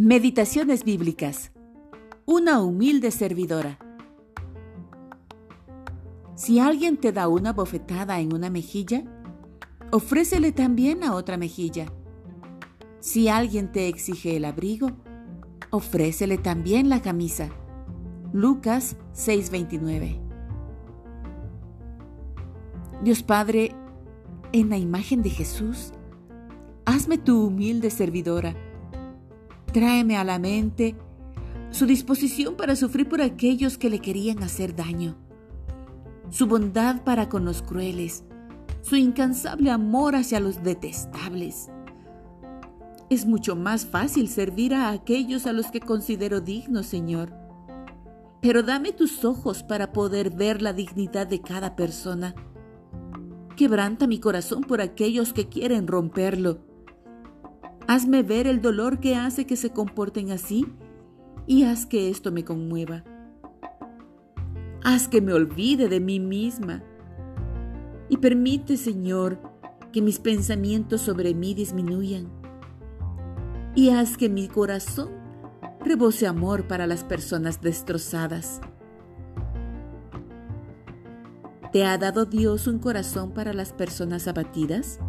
Meditaciones bíblicas. Una humilde servidora. Si alguien te da una bofetada en una mejilla, ofrécele también a otra mejilla. Si alguien te exige el abrigo, ofrécele también la camisa. Lucas 6:29. Dios Padre, en la imagen de Jesús, hazme tu humilde servidora Tráeme a la mente su disposición para sufrir por aquellos que le querían hacer daño, su bondad para con los crueles, su incansable amor hacia los detestables. Es mucho más fácil servir a aquellos a los que considero dignos, Señor. Pero dame tus ojos para poder ver la dignidad de cada persona. Quebranta mi corazón por aquellos que quieren romperlo Hazme ver el dolor que hace que se comporten así y haz que esto me conmueva. Haz que me olvide de mí misma y permite, Señor, que mis pensamientos sobre mí disminuyan y haz que mi corazón rebose amor para las personas destrozadas. ¿Te ha dado Dios un corazón para las personas abatidas?